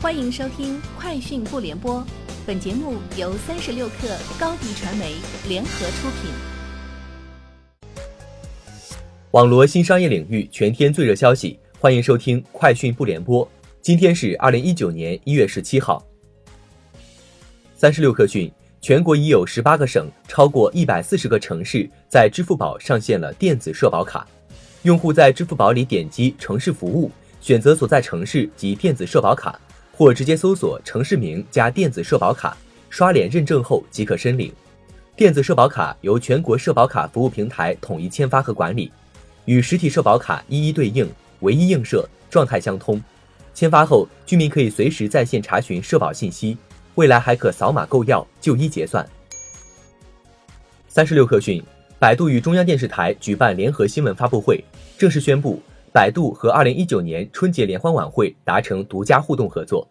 欢迎收听《快讯不联播》，本节目由三十六克高低传媒联合出品。网罗新商业领域全天最热消息，欢迎收听《快讯不联播》。今天是二零一九年一月十七号。三十六克讯，全国已有十八个省、超过一百四十个城市在支付宝上线了电子社保卡。用户在支付宝里点击城市服务，选择所在城市及电子社保卡。或直接搜索城市名加电子社保卡，刷脸认证后即可申领。电子社保卡由全国社保卡服务平台统一签发和管理，与实体社保卡一一对应，唯一映射，状态相通。签发后，居民可以随时在线查询社保信息，未来还可扫码购药、就医结算。三十六氪讯，百度与中央电视台举办联合新闻发布会，正式宣布。百度和二零一九年春节联欢晚会达成独家互动合作。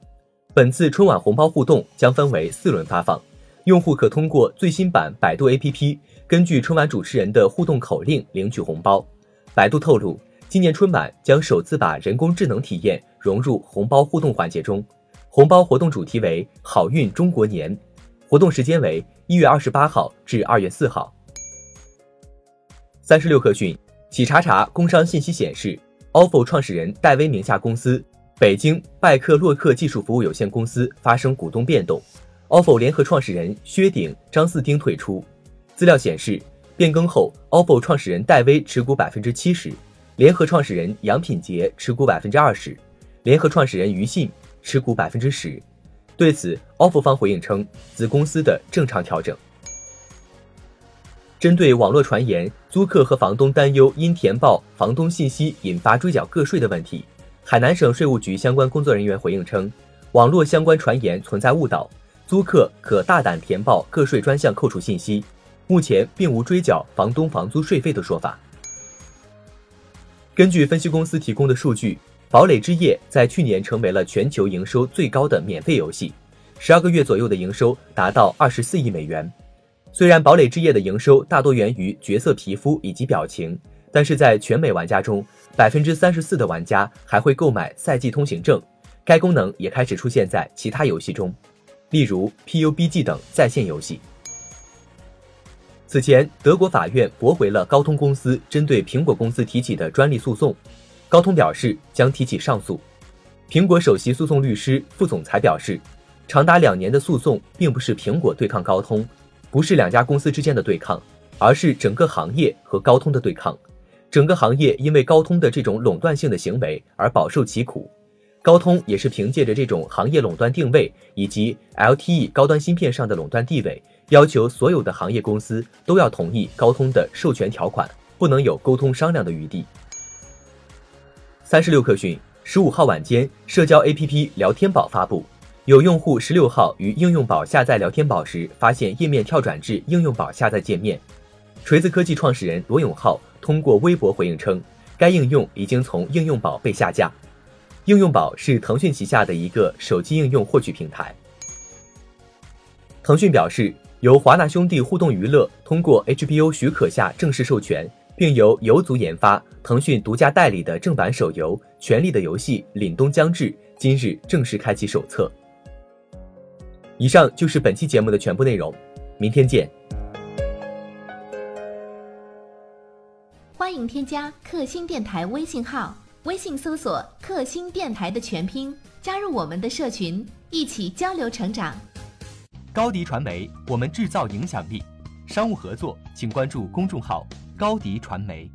本次春晚红包互动将分为四轮发放，用户可通过最新版百度 APP，根据春晚主持人的互动口令领取红包。百度透露，今年春晚将首次把人工智能体验融入红包互动环节中。红包活动主题为“好运中国年”，活动时间为一月二十八号至二月四号。三十六氪讯，企查查工商信息显示。Ofo 创始人戴威名下公司北京拜克洛克技术服务有限公司发生股东变动，ofo 联合创始人薛鼎、张四丁退出。资料显示，变更后，ofo 创始人戴威持股百分之七十，联合创始人杨品杰持股百分之二十，联合创始人于信持股百分之十。对此，ofo 方回应称，子公司的正常调整。针对网络传言，租客和房东担忧因填报房东信息引发追缴个税的问题，海南省税务局相关工作人员回应称，网络相关传言存在误导，租客可大胆填报个税专项扣除信息，目前并无追缴房东房租税费的说法。根据分析公司提供的数据，《堡垒之夜》在去年成为了全球营收最高的免费游戏，十二个月左右的营收达到二十四亿美元。虽然《堡垒之夜》的营收大多源于角色皮肤以及表情，但是在全美玩家中，百分之三十四的玩家还会购买赛季通行证。该功能也开始出现在其他游戏中，例如 PUBG 等在线游戏。此前，德国法院驳回了高通公司针对苹果公司提起的专利诉讼，高通表示将提起上诉。苹果首席诉讼律师副总裁表示，长达两年的诉讼并不是苹果对抗高通。不是两家公司之间的对抗，而是整个行业和高通的对抗。整个行业因为高通的这种垄断性的行为而饱受其苦，高通也是凭借着这种行业垄断定位以及 LTE 高端芯片上的垄断地位，要求所有的行业公司都要同意高通的授权条款，不能有沟通商量的余地。三十六氪讯，十五号晚间，社交 APP 聊天宝发布。有用户十六号于应用宝下载聊天宝时，发现页面跳转至应用宝下载界面。锤子科技创始人罗永浩通过微博回应称，该应用已经从应用宝被下架。应用宝是腾讯旗下的一个手机应用获取平台。腾讯表示，由华纳兄弟互动娱乐通过 HBO 许可下正式授权，并由游族研发、腾讯独家代理的正版手游《权力的游戏：凛冬将至》今日正式开启手册。以上就是本期节目的全部内容，明天见。欢迎添加克星电台微信号，微信搜索“克星电台”的全拼，加入我们的社群，一起交流成长。高迪传媒，我们制造影响力。商务合作，请关注公众号“高迪传媒”。